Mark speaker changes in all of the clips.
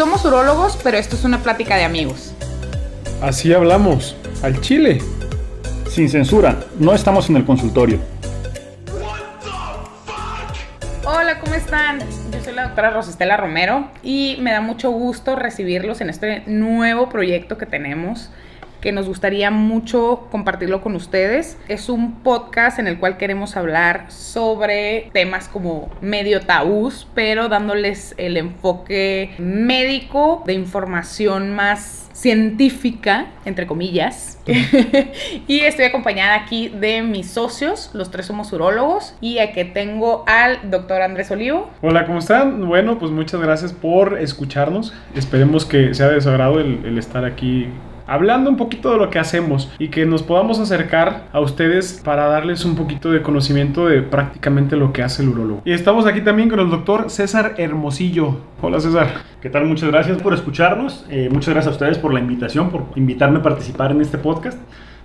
Speaker 1: Somos urólogos, pero esto es una plática de amigos.
Speaker 2: Así hablamos, al chile.
Speaker 3: Sin censura, no estamos en el consultorio.
Speaker 1: Hola, ¿cómo están? Yo soy la doctora Rosestela Romero y me da mucho gusto recibirlos en este nuevo proyecto que tenemos que nos gustaría mucho compartirlo con ustedes. Es un podcast en el cual queremos hablar sobre temas como medio tabús, pero dándoles el enfoque médico de información más científica, entre comillas. y estoy acompañada aquí de mis socios, los tres somos urólogos, y aquí tengo al doctor Andrés Olivo.
Speaker 2: Hola, ¿cómo están? Bueno, pues muchas gracias por escucharnos. Esperemos que sea de su agrado el, el estar aquí hablando un poquito de lo que hacemos y que nos podamos acercar a ustedes para darles un poquito de conocimiento de prácticamente lo que hace el urólogo. Y estamos aquí también con el doctor César Hermosillo. Hola César.
Speaker 3: ¿Qué tal? Muchas gracias por escucharnos. Eh, muchas gracias a ustedes por la invitación, por invitarme a participar en este podcast.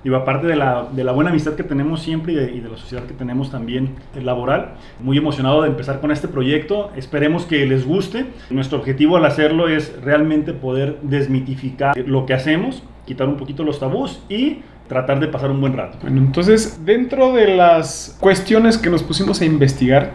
Speaker 3: Digo, aparte de la, de la buena amistad que tenemos siempre y de, y de, la sociedad que tenemos también laboral, muy emocionado de empezar con este proyecto. Esperemos que les guste. Nuestro objetivo al hacerlo es realmente poder desmitificar lo que hacemos quitar un poquito los tabús y tratar de pasar un buen rato.
Speaker 2: Bueno, entonces, dentro de las cuestiones que nos pusimos a investigar,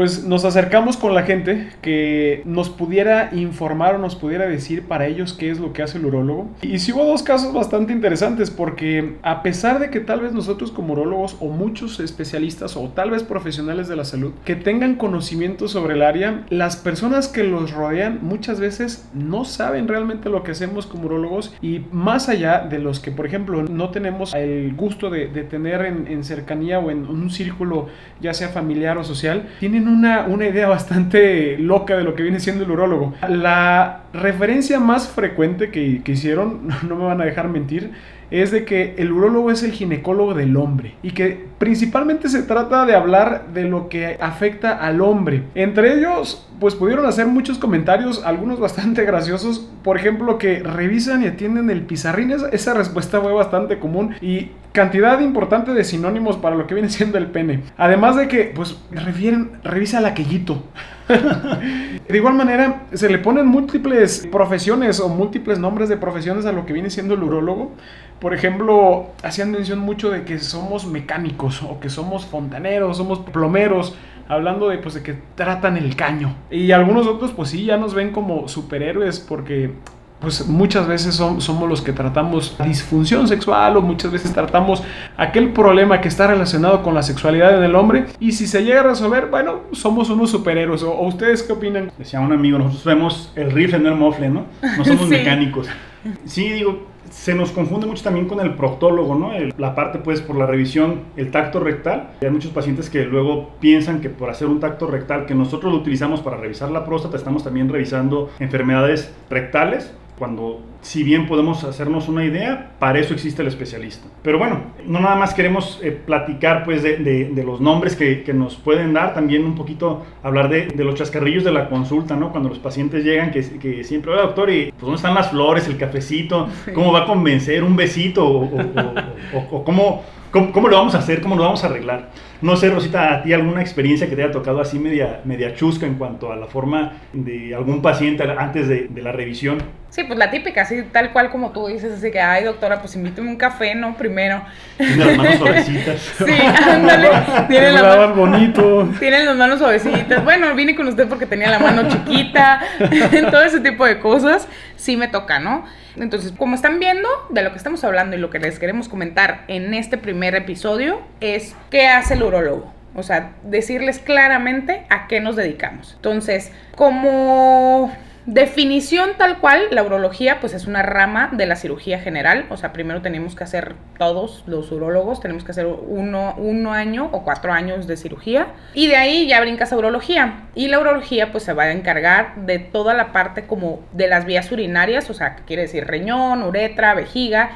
Speaker 2: pues nos acercamos con la gente que nos pudiera informar o nos pudiera decir para ellos qué es lo que hace el urólogo. Y sí hubo dos casos bastante interesantes porque a pesar de que tal vez nosotros como urólogos o muchos especialistas o tal vez profesionales de la salud que tengan conocimiento sobre el área, las personas que los rodean muchas veces no saben realmente lo que hacemos como urólogos y más allá de los que por ejemplo no tenemos el gusto de, de tener en, en cercanía o en un círculo ya sea familiar o social, tienen una, una, idea bastante loca de lo que viene siendo el urólogo. La referencia más frecuente que, que, hicieron, no me van a dejar mentir, es de que el urólogo es el ginecólogo del hombre y que principalmente se trata de hablar de lo que afecta al hombre. Entre ellos, pues pudieron hacer muchos comentarios, algunos bastante graciosos, por ejemplo, que revisan y atienden el pizarrín, esa, esa respuesta fue bastante común y cantidad importante de sinónimos para lo que viene siendo el pene. Además de que, pues, refieren, revisa el aquellito. de igual manera, se le ponen múltiples profesiones o múltiples nombres de profesiones a lo que viene siendo el urólogo. Por ejemplo, hacían mención mucho de que somos mecánicos o que somos fontaneros, somos plomeros, hablando de, pues, de que tratan el caño. Y algunos otros, pues sí, ya nos ven como superhéroes porque pues muchas veces son, somos los que tratamos disfunción sexual o muchas veces tratamos aquel problema que está relacionado con la sexualidad en el hombre y si se llega a resolver, bueno, somos unos superhéroes. ¿O, o ustedes qué opinan?
Speaker 3: Decía un amigo, nosotros vemos el rifle, no el mofle, ¿no? No somos sí. mecánicos. Sí, digo, se nos confunde mucho también con el proctólogo, ¿no? El, la parte, pues, por la revisión, el tacto rectal. Hay muchos pacientes que luego piensan que por hacer un tacto rectal, que nosotros lo utilizamos para revisar la próstata, estamos también revisando enfermedades rectales cuando si bien podemos hacernos una idea, para eso existe el especialista. Pero bueno, no nada más queremos eh, platicar pues de, de, de, los nombres que, que, nos pueden dar, también un poquito hablar de, de, los chascarrillos de la consulta, ¿no? Cuando los pacientes llegan, que, que siempre, oye doctor, ¿y pues, dónde están las flores, el cafecito? ¿Cómo va a convencer un besito? ¿O, o, o, o cómo, cómo, cómo, lo vamos a hacer? ¿Cómo lo vamos a arreglar? No sé, Rosita, ¿a ti alguna experiencia que te haya tocado así media, media chusca en cuanto a la forma de algún paciente antes de, de la revisión?
Speaker 1: Sí, pues la típica, así tal cual como tú dices, así que, ay doctora, pues invíteme un café, ¿no? Primero.
Speaker 3: Tiene las manos suavecitas.
Speaker 1: sí, ándale.
Speaker 2: Tiene la mano bonito.
Speaker 1: Tiene las manos suavecitas. Bueno, vine con usted porque tenía la mano chiquita. Todo ese tipo de cosas sí me toca, ¿no? Entonces, como están viendo, de lo que estamos hablando y lo que les queremos comentar en este primer episodio es qué hace el urólogo. O sea, decirles claramente a qué nos dedicamos. Entonces, como definición tal cual, la urología pues es una rama de la cirugía general. O sea, primero tenemos que hacer todos los urólogos, tenemos que hacer uno, uno año o cuatro años de cirugía. Y de ahí ya brincas a urología. Y la urología pues se va a encargar de toda la parte como de las vías urinarias, o sea, quiere decir riñón, uretra, vejiga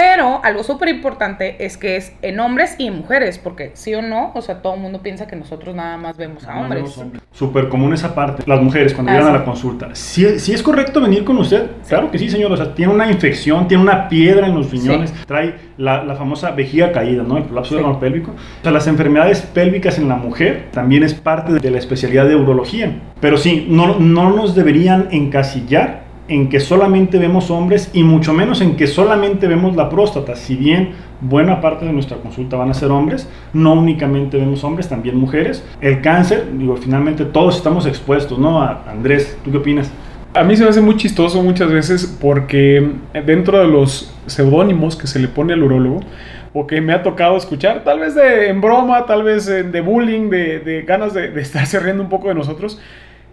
Speaker 1: Pero algo súper importante es que es en hombres y en mujeres, porque sí o no, o sea, todo el mundo piensa que nosotros nada más vemos a hombres.
Speaker 3: Súper común esa parte, las mujeres cuando llegan a la consulta. Si, es correcto venir con usted, claro que sí, señor, o sea, tiene una infección, tiene una piedra en los riñones, trae la, famosa vejiga caída, ¿no? El colapso del pélvico. O sea, las enfermedades pélvicas en la mujer también es parte de la especialidad de urología. Pero sí, no, no nos deberían encasillar en que solamente vemos hombres y mucho menos en que solamente vemos la próstata. Si bien buena parte de nuestra consulta van a ser hombres, no únicamente vemos hombres, también mujeres. El cáncer, digo, finalmente todos estamos expuestos, ¿no? Andrés, ¿tú qué opinas?
Speaker 2: A mí se me hace muy chistoso muchas veces porque dentro de los seudónimos que se le pone al urólogo, o que me ha tocado escuchar, tal vez de, en broma, tal vez de bullying, de, ganas de, de estarse riendo un poco de nosotros,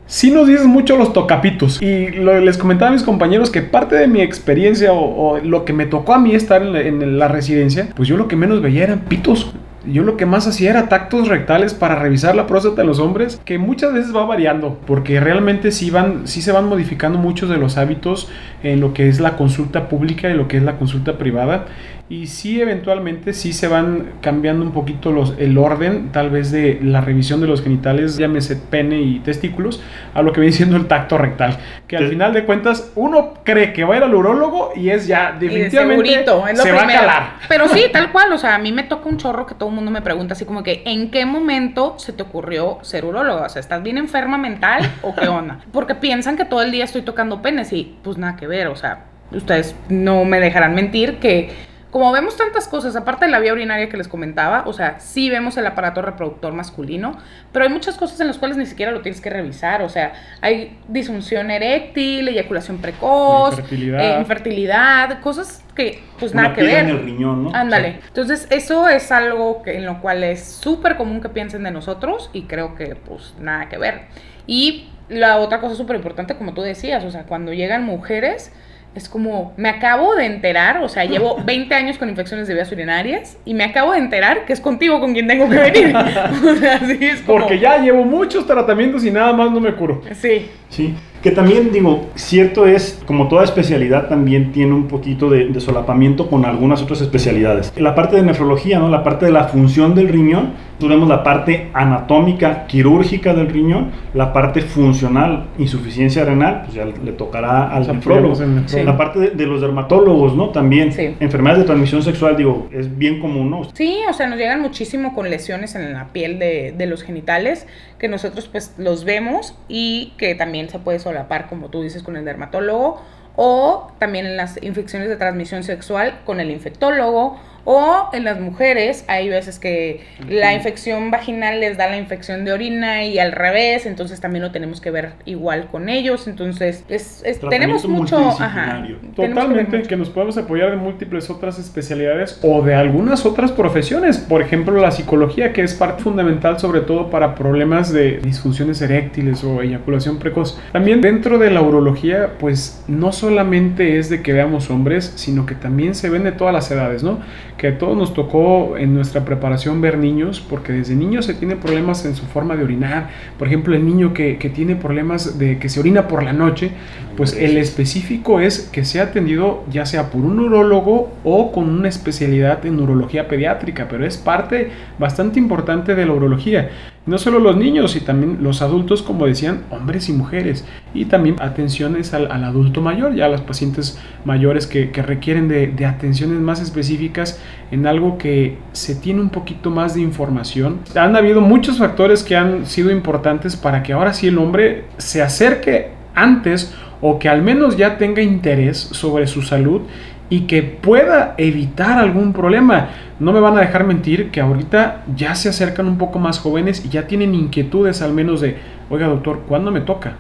Speaker 2: sí nos dicen mucho los tocapitos. Y les comentaba a mis compañeros que parte de mi experiencia o, lo que me tocó a mí estar en la, residencia, pues yo lo que menos veía eran pitos. Yo lo que más hacía era tactos rectales para revisar la próstata de los hombres, que muchas veces va variando, porque realmente sí, van, sí se van modificando muchos de los hábitos en lo que es la consulta pública y lo que es la consulta privada y sí eventualmente sí se van cambiando un poquito los, el orden tal vez de la revisión de los genitales, llámese pene y testículos, a lo que viene siendo el tacto rectal, que al final de cuentas uno cree que va a ir al urólogo y es ya definitivamente se va a calar.
Speaker 1: Pero sí, tal cual, o sea, a mí me toca un chorro que todo el mundo me pregunta así como que ¿en qué momento se te ocurrió ser urólogo? O sea, ¿estás bien enferma mental o qué onda? Porque piensan que todo el día estoy tocando penes y pues nada que ver, o sea, ustedes no me dejarán mentir que como vemos tantas cosas, aparte de la vía urinaria que les comentaba, o sea, sí vemos el aparato reproductor masculino, pero hay muchas cosas en las cuales ni siquiera lo tienes que revisar, o sea, hay disfunción eréctil, eyaculación precoz, infertilidad, infertilidad cosas que pues nada que ver.
Speaker 3: En el riñón, ¿no?
Speaker 1: Ándale. Entonces, eso es algo que, en lo cual es súper común que piensen de nosotros y creo que pues nada que ver. Y la otra cosa súper importante, como tú decías, o sea, cuando llegan mujeres, es como, me acabo de enterar, o sea, llevo 20 años con infecciones de vías urinarias y me acabo de enterar que es contigo con quien tengo que venir. o sea,
Speaker 2: así es como... Porque ya llevo muchos tratamientos y nada más no me curo.
Speaker 1: Sí.
Speaker 3: Sí. Que también digo, cierto es, como toda especialidad también tiene un poquito de, solapamiento con algunas otras especialidades. La parte de nefrología, ¿no? la parte de la función del riñón, tenemos la parte anatómica, quirúrgica del riñón, la parte funcional, insuficiencia renal, pues ya le tocará al nefrólogo. La parte de, los dermatólogos, ¿no? También, enfermedades de transmisión sexual, digo, es bien común, ¿no?
Speaker 1: Sí, o sea, nos llegan muchísimo con lesiones en la piel de, de los genitales, que nosotros pues los vemos y que también se puede solapar, como tú dices, con el dermatólogo, o también en las infecciones de transmisión sexual con el infectólogo o en las mujeres hay veces que la infección vaginal les da la infección de orina y al revés, entonces también lo tenemos que ver igual con ellos. Entonces, es, tenemos mucho... Ajá,
Speaker 2: Totalmente, que, nos podemos apoyar de múltiples otras especialidades o de algunas otras profesiones. Por ejemplo, la psicología, que es parte fundamental sobre todo para problemas de disfunciones eréctiles o eyaculación precoz. También dentro de la urología, pues no solamente es de que veamos hombres, sino que también se ven de todas las edades, ¿no? Que a todos nos tocó en nuestra preparación ver niños, porque desde niños se tiene problemas en su forma de orinar. Por ejemplo, el niño que, que tiene problemas de que se orina por la noche, pues el específico es que sea atendido ya sea por un urólogo o con una especialidad en urología pediátrica, pero es parte bastante importante de la urología. No solo los niños, y también los adultos, como decían, hombres y mujeres. Y también atenciones al, adulto mayor, ya los pacientes mayores que, requieren de, de, atenciones más específicas en algo que se tiene un poquito más de información. Han habido muchos factores que han sido importantes para que ahora sí el hombre se acerque antes o que al menos ya tenga interés sobre su salud y que pueda evitar algún problema. No me van a dejar mentir que ahorita ya se acercan un poco más jóvenes y ya tienen inquietudes al menos de, oiga doctor, ¿cuándo me toca?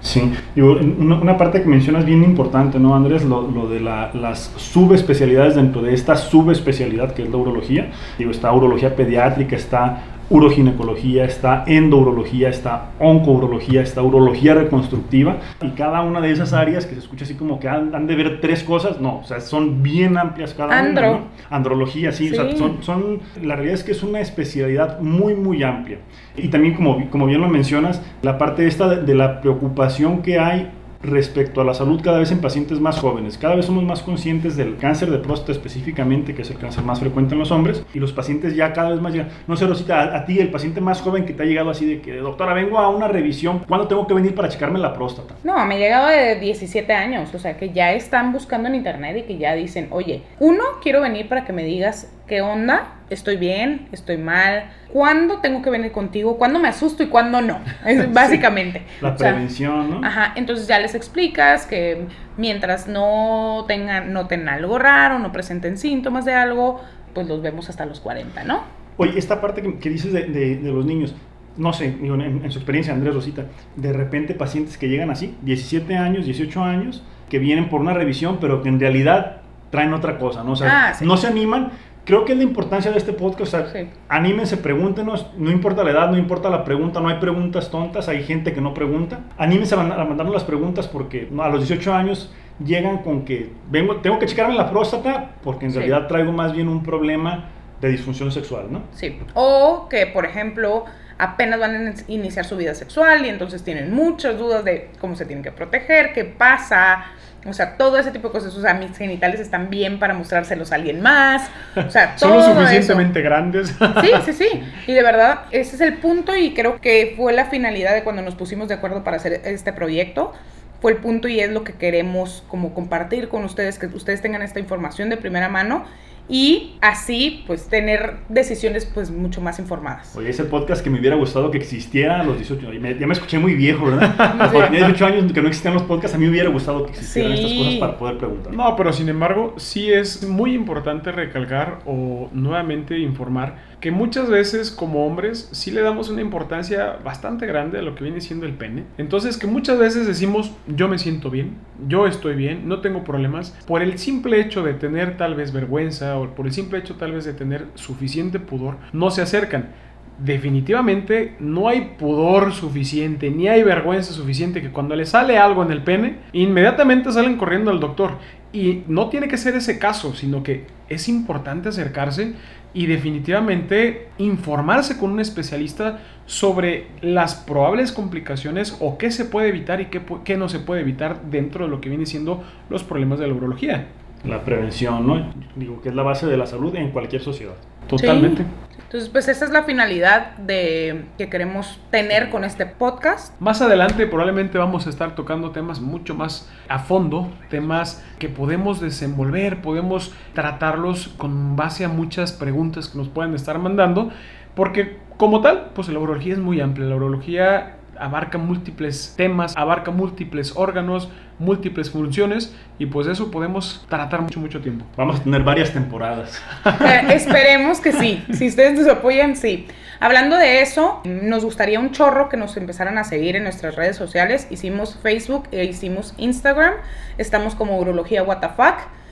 Speaker 3: Sí, una, parte que mencionas bien importante, ¿no, Andrés? Lo, lo de las subespecialidades dentro de esta subespecialidad que es la urología. Digo, está urología pediátrica, está uroginecología, está endourología, está oncourología, está urología reconstructiva y cada una de esas áreas que se escucha así como que han, de ver tres cosas, no, o sea, son bien amplias cada una. Andrología, sí, O sea, son, son, la realidad es que es una especialidad muy, muy amplia. Y también, como, como bien lo mencionas, la parte esta de, de la preocupación que hay respecto a la salud cada vez en pacientes más jóvenes. Cada vez somos más conscientes del cáncer de próstata específicamente, que es el cáncer más frecuente en los hombres, y los pacientes ya cada vez más llegan. No sé, Rosita, a, a ti, el paciente más joven que te ha llegado así de que, doctora, vengo a una revisión, ¿cuándo tengo que venir para checarme la próstata?
Speaker 1: No, me he llegado de 17 años, o sea, que ya están buscando en internet y que ya dicen, oye, uno, quiero venir para que me digas qué onda, estoy bien, estoy mal, cuándo tengo que venir contigo, cuándo me asusto y cuándo no, es básicamente.
Speaker 3: La
Speaker 1: O sea,
Speaker 3: prevención, ¿no?
Speaker 1: Ajá, entonces ya les explicas que mientras no tengan, noten algo raro, no presenten síntomas de algo, pues los vemos hasta los 40, ¿no?
Speaker 3: Oye, esta parte que, que dices de, de- de los niños, no sé, en, en su experiencia, Andrés Rosita, de repente pacientes que llegan así, 17 años, 18 años, que vienen por una revisión, pero que en realidad traen otra cosa, ¿no? O sea,
Speaker 1: Ah, sí.
Speaker 3: no se animan. Creo que es la importancia de este podcast, o sea,
Speaker 1: Sí.
Speaker 3: anímense, pregúntenos, no importa la edad, no importa la pregunta, no hay preguntas tontas, hay gente que no pregunta. Anímense a, mand- a mandarnos las preguntas porque a los 18 años llegan con que vengo, tengo que checarme la próstata porque en
Speaker 1: Sí.
Speaker 3: realidad traigo más bien un problema de disfunción sexual, ¿no?
Speaker 1: Sí. O que, por ejemplo, apenas van a in- iniciar su vida sexual y entonces tienen muchas dudas de cómo se tienen que proteger, qué pasa, o sea, todo ese tipo de cosas. O sea, mis genitales están bien para mostrárselos a alguien más. O sea,
Speaker 2: Son
Speaker 1: todo
Speaker 2: lo
Speaker 1: eso.
Speaker 2: suficientemente grandes.
Speaker 1: Sí, sí, sí. Y de verdad, ese es el punto y creo que fue la finalidad de cuando nos pusimos de acuerdo para hacer este proyecto. Fue el punto y es lo que queremos como compartir con ustedes, que ustedes tengan esta información de primera mano y así pues tener decisiones pues mucho más informadas.
Speaker 3: Oye, ese podcast que me hubiera gustado que existiera a los 18 años. Me- Ya me escuché muy viejo, ¿verdad?
Speaker 1: Sí.
Speaker 3: Porque tenía 18 años que no existían los podcasts, a mí me hubiera gustado que existieran
Speaker 1: Sí.
Speaker 3: estas cosas para poder preguntar.
Speaker 2: No, pero sin embargo, sí es muy importante recalcar o nuevamente informar que muchas veces como hombres sí le damos una importancia bastante grande a lo que viene siendo el pene. Entonces que muchas veces decimos yo me siento bien, yo estoy bien, no tengo problemas, por el simple hecho de tener tal vez vergüenza por el simple hecho tal vez de tener suficiente pudor, no se acercan. Definitivamente no hay pudor suficiente, ni hay vergüenza suficiente que cuando le sale algo en el pene, inmediatamente salen corriendo al doctor. Y no tiene que ser ese caso, sino que es importante acercarse y definitivamente informarse con un especialista sobre las probables complicaciones o qué se puede evitar y qué, qué no se puede evitar dentro de lo que viene siendo los problemas de la urología.
Speaker 3: La prevención, ¿no? Digo que es la base de la salud en cualquier sociedad.
Speaker 2: Totalmente.
Speaker 1: Sí. Entonces pues esa es la finalidad de que queremos tener con este podcast.
Speaker 2: Más adelante probablemente vamos a estar tocando temas mucho más a fondo, temas que podemos desenvolver, podemos tratarlos con base a muchas preguntas que nos pueden estar mandando, porque como tal, pues la urología es muy amplia, la urología abarca múltiples temas, abarca múltiples órganos, múltiples funciones y pues eso podemos tratar mucho, mucho tiempo.
Speaker 3: Vamos a tener varias temporadas.
Speaker 1: Eh, esperemos que sí. Si ustedes nos apoyan, sí. Hablando de eso, nos gustaría un chorro que nos empezaran a seguir en nuestras redes sociales. Hicimos Facebook e hicimos Instagram. Estamos como Urología WTF.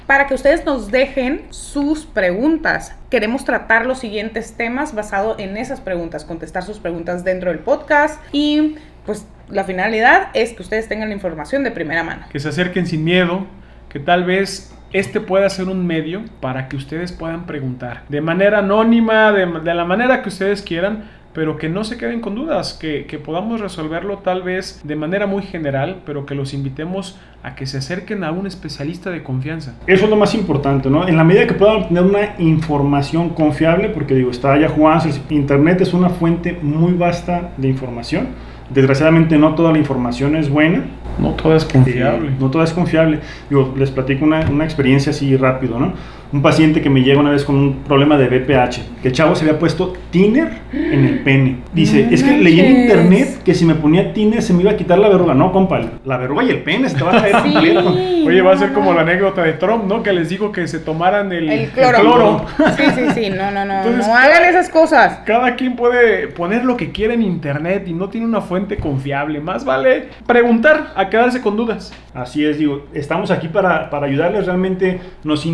Speaker 1: Para que ustedes nos dejen sus preguntas. Queremos tratar los siguientes temas basado en esas preguntas, contestar sus preguntas dentro del podcast y pues la finalidad es que ustedes tengan la información de primera mano.
Speaker 2: que se acerquen sin miedo, que tal vez este pueda ser un medio para que ustedes puedan preguntar de manera anónima, de, de la manera que ustedes quieran, pero que no se queden con dudas, que, que podamos resolverlo tal vez de manera muy general, pero que los invitemos a que se acerquen a un especialista de confianza.
Speaker 3: Eso es lo más importante, ¿no? En la medida que puedan obtener una información confiable, porque digo, está ya Juan, Internet es una fuente muy vasta de información. Desgraciadamente no toda la información es buena.
Speaker 2: No todo es confiable.
Speaker 3: Eh, no todo es confiable. Yo les platico una, una experiencia así rápido, ¿no? Un paciente que me llega una vez con un problema de BPH, que el chavo se había puesto tiner en el pene. Dice,
Speaker 1: No
Speaker 3: es que leí en internet que si me ponía tiner se me iba a quitar la verruga. No, compa, la verruga y el pene se te va a caer completo.
Speaker 2: Oye, va a ser como
Speaker 1: no.
Speaker 2: la anécdota de Trump, ¿no? Que les digo que se tomaran el,
Speaker 1: El
Speaker 2: el cloro.
Speaker 1: Sí, sí, sí, no, no, no,
Speaker 2: Entonces,
Speaker 1: no hagan esas cosas.
Speaker 2: Cada quien puede poner lo que quiera en internet y no tiene una fuente confiable. Más vale preguntar a quedarse con dudas.
Speaker 3: Así es, digo, estamos aquí para, para ayudarles. Realmente nos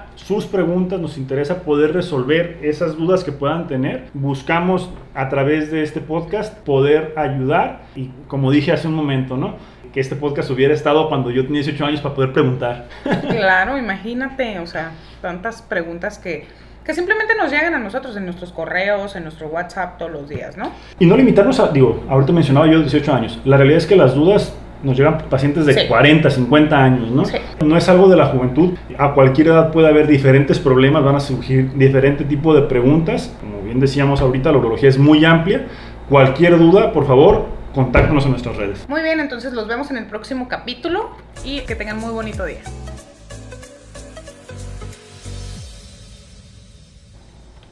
Speaker 3: interesa sus preguntas, nos interesa poder resolver esas dudas que puedan tener. Buscamos a través de este podcast poder ayudar y como dije hace un momento, ¿no? Que este podcast hubiera estado cuando yo tenía 18 años para poder preguntar.
Speaker 1: Claro, imagínate, o sea, tantas preguntas que, que simplemente nos llegan a nosotros en nuestros correos, en nuestro WhatsApp todos los días, ¿no?
Speaker 3: Y no limitarnos a, digo, ahorita mencionaba yo 18 años. La realidad es que las dudas nos llegan pacientes de
Speaker 1: Sí.
Speaker 3: 40, 50 años, ¿no?
Speaker 1: Sí.
Speaker 3: No es algo de la juventud. A cualquier edad puede haber diferentes problemas, van a surgir diferente tipo de preguntas. Como bien decíamos ahorita, la urología es muy amplia. Cualquier duda, por favor, contáctanos en nuestras redes.
Speaker 1: Muy bien, entonces los vemos en el próximo capítulo y que tengan muy bonito día.